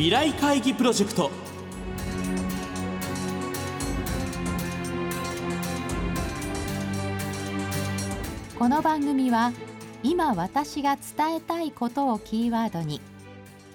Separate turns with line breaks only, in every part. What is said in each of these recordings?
未来会議プロジェクト。
この番組は今私が伝えたいことをキーワードに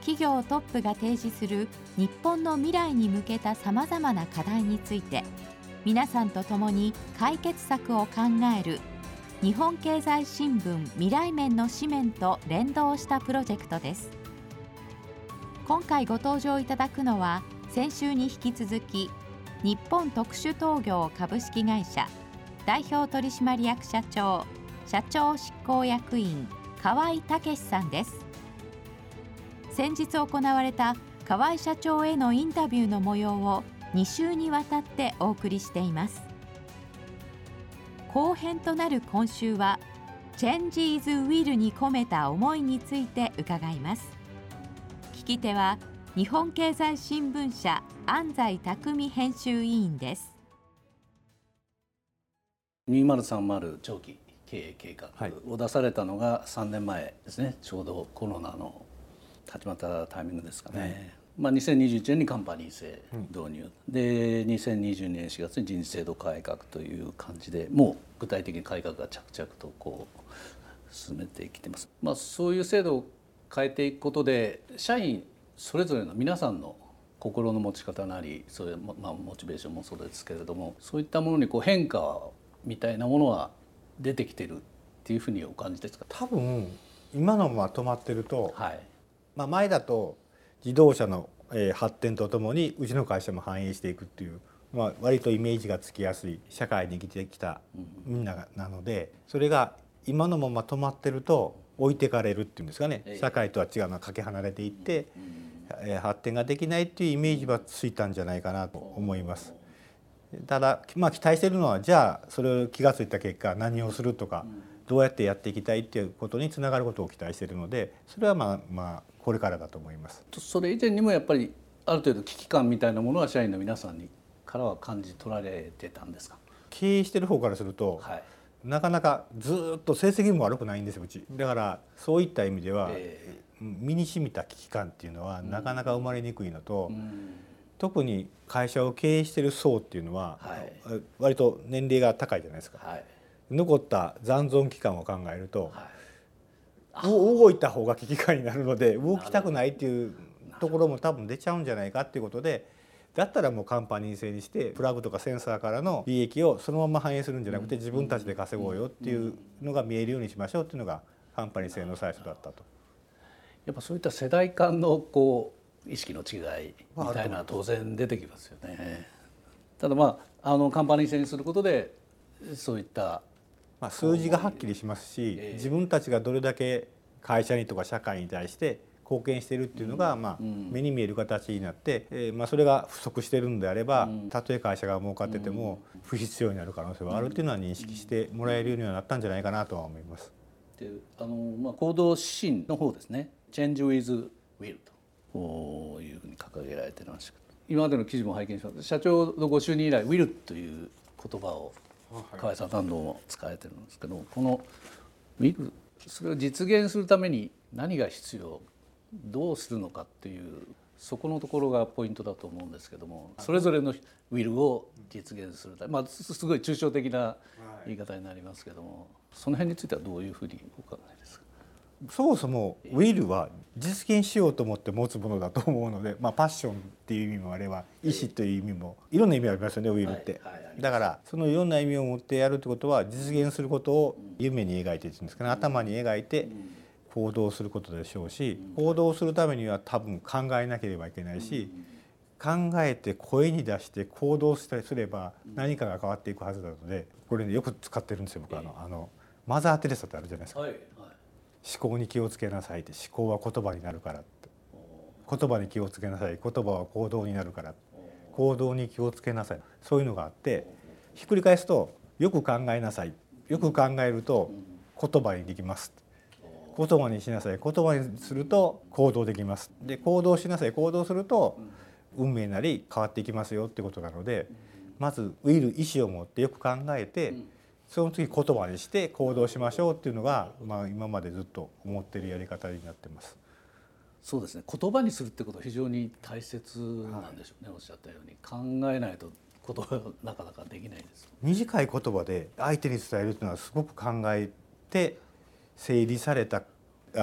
企業トップが提示する日本の未来に向けたさまざまな課題について皆さんと共に解決策を考える日本経済新聞未来面の紙面と連動したプロジェクトです。今回ご登場いただくのは先週に引き続き日本特殊陶業株式会社代表取締役社長社長執行役員河合武さんです。先日行われた河合社長へのインタビューの模様を2週にわたってお送りしています。後編となる今週は「Changes Will」に込めた思いについて伺います。き手は日本経済新聞社安西匠編集委員です。
2030長期経営計画を出されたのが3年前ですね。ちょうどコロナの始まったタイミングですかね、はい、まあ、2021年にカンパニー制導入、うん、で2022年4月に人事制度改革という感じでもう具体的に改革が着々とこう進めてきてます。まあ、そういう制度を変えていくことで社員それぞれの皆さんの心の持ち方なりそういう、まあ、モチベーションもそうですけれどもそういったものにこう変化みたいなものは出てきてるっていうふうにお感じですか？
多分今のまま止まってると、はい、まあ、前だと自動車の発展とともにうちの会社も反映していくっていう、まあ、割とイメージがつきやすい社会に生きてきたみんななのでそれが今のまま止まってると置いてかれるっていうんですかね。社会とは違うのはかけ離れていって発展ができないっていうイメージはついたんじゃないかなと思います。ただ、まあ、期待しているのはじゃあそれを気が付いた結果何をするとかどうやってやっていきたいっていうことにつながることを期待しているのでそれはまあまあこれからだと思います。
それ以前にもやっぱりある程度危機感みたいなものは社員の皆さんにからは感じ取られてたんですか？
経営してる方からすると、はい、なかなかずっと成績も悪くないんですようち。だからそういった意味では、えー、身に染みた危機感っていうのはなかなか生まれにくいのと、うん、特に会社を経営してる層っていうのは、はい、割と年齢が高いじゃないですか、はい、残った残存期間を考えると、はい。動いた方が危機感になるので動きたくないっていうところも多分出ちゃうんじゃないかっていうことでだったらもうカンパニー制にしてプラグとかセンサーからの利益をそのまま反映するんじゃなくて自分たちで稼ごうよっていうのが見えるようにしましょうっていうのがカンパニー制の最初だったと。
やっぱそういった世代間のこう意識の違いみたいな当然出てきますよね。ただまああのカンパニー制にすることでそういった
まあ、数字がはっきりしますし自分たちがどれだけ会社にとか社会に対して貢献しているっていうのが、まあ、目に見える形になって、えまあ、それが不足してるんであればたとえ会社が儲かってても不必要になる可能性はあるっていうのは認識してもらえるようにはなったんじゃないかなとは思います。
であのまあ、行動指針の方ですね「Change with Will」と。いうふうに掲げられてました。今までの記事も拝見しました。社長のご就任以来「Will」という言葉を河合さん何度も使われてるんですけどこのウィルそれを実現するために何が必要どうするのかっていうそこのところがポイントだと思うんですけどもそれぞれのウィルを実現するためまあすごい抽象的な言い方になりますけどもその辺についてはどういうふうにお考えですか？
そもそもウィルは実現しようと思って持つものだと思うので、まあ、パッションっていう意味もあれば意思という意味もい。ろんな意味ありますよねウィルって。だからそのいろんな意味を持ってやるってことは実現することを夢に描いてっていうんですかね。頭に描いて行動することでしょうし行動するためには多分考えなければいけないし考えて声に出して行動したりすれば何かが変わっていくはずなのでこれねよく使ってるんですよ僕あのあのマザー・テレサってあるじゃないですか。思考に気をつけなさいって思考は言葉になるからって。言葉に気をつけなさい。言葉は行動になるから行動に気をつけなさい。そういうのがあってひっくり返すとよく考えなさい。よく考えると言葉にできます言葉にしなさい。言葉にすると行動できます。で行動しなさい。行動すると運命なり変わっていきますよってことなのでまずウィル意思を持ってよく考えてその次言葉にして行動しましょうっていうのが、まあ、今までずっと思ってるやり方になってます。
そうですね。言葉にするってことは非常に大切なんでしょうね、はい、おっしゃったように。考えないと言葉なかなかできないです
短い言葉で相手に伝えるというのはすごく考えて整理された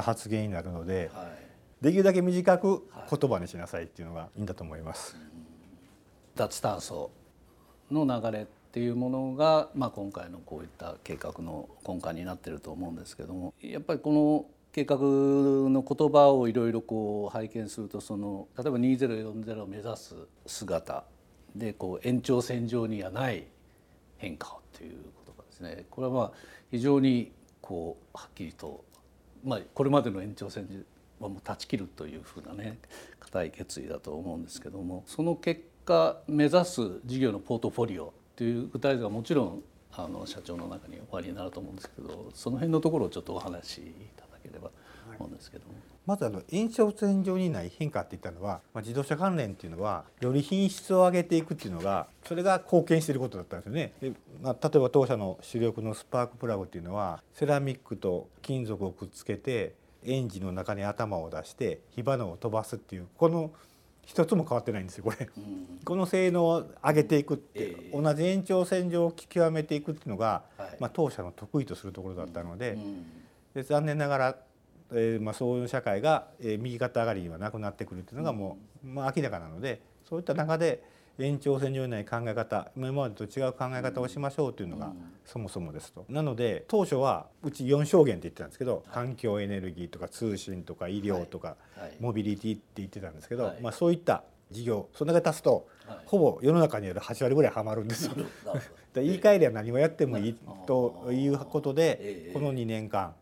発言になるので、はい、できるだけ短く言葉にしなさいっていうのがいいんだと思います。はい、
脱炭素の流れっていうものが、まあ、今回のこういった計画の根幹になってると思うんですけどもやっぱりこの計画の言葉をいろいろこう拝見するとその例えば2040を目指す姿でこう延長線上にはない変化をという言葉ですねこれはまあ非常にこうはっきりと、まあ、これまでの延長戦はもう断ち切るというふうなね固い決意だと思うんですけどもその結果目指す事業のポートフォリオという具体図がもちろんあの社長の中におありになると思うんですけどその辺のところをちょっとお話しいただければ。と思うんですけども。
まずあの延長線上にない変化って言ったのは、まあ、自動車関連っていうのはより品質を上げていくっていうのがそれが貢献していることだったんですよね。でまあ、例えば当社の主力のスパークプラグっていうのはセラミックと金属をくっつけてエンジンの中に頭を出して火花を飛ばすっていうこの一つも変わってないんですよこれ、うん、この性能を上げていくって、えー、同じ延長線上を極めていくっていうのが、はい、まあ、当社の得意とするところだったのでうん、で残念ながら、えーまあ、そういう社会が、えー、右肩上がりにはなくなってくるっていうのがもう、まあ、明らかなのでそういった中で延長線上にない考え方今までと違う考え方をしましょうというのがそもそもですと。なので当初はうち4証言って言ってたんですけど環境エネルギーとか通信とか医療とかモビリティって言ってたんですけど、まあ、そういった事業その中で足すと、ほぼ世の中にある8割ぐらいはまるんですよ。言い換えりゃ何もやってもいいということでこの2年間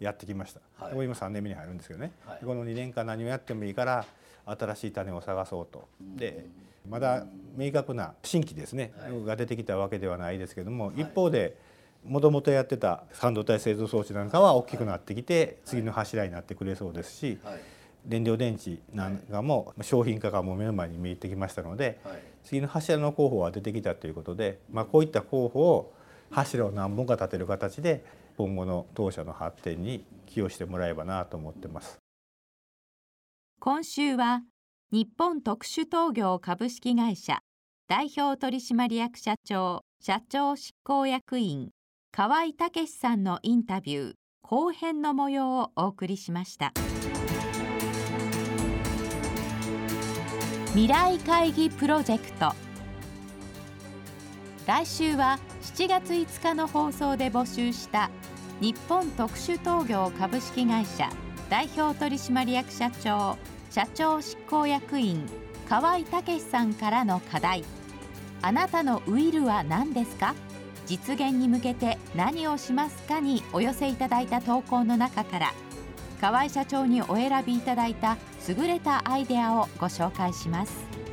やってきました。はい、今3年目に入るんですけどね、この2年間何をやってもいいから新しい種を探そうと。でまだ明確な新規ですね、はい、が出てきたわけではないですけども、はい、一方でもともとやってた半導体製造装置なんかは大きくなってきて、次の柱になってくれそうですし、燃料電池なんかも商品化がもう目の前に見えてきましたので、次の柱の候補は出てきたということで、まあ、こういった候補を柱を何本か立てる形で今後の当社の発展に寄与してもらえばなと思ってます。
今週は日本特殊陶業株式会社代表取締役社長社長執行役員河合武さんのインタビュー後編の模様をお送りしました未来会議プロジェクト来週は7月5日の放送で募集した日本特殊陶業株式会社代表取締役社長社長執行役員河合武さんからの課題あなたのウィルは何ですか実現に向けて何をしますかにお寄せいただいた投稿の中から河合社長にお選びいただいた優れたアイデアをご紹介します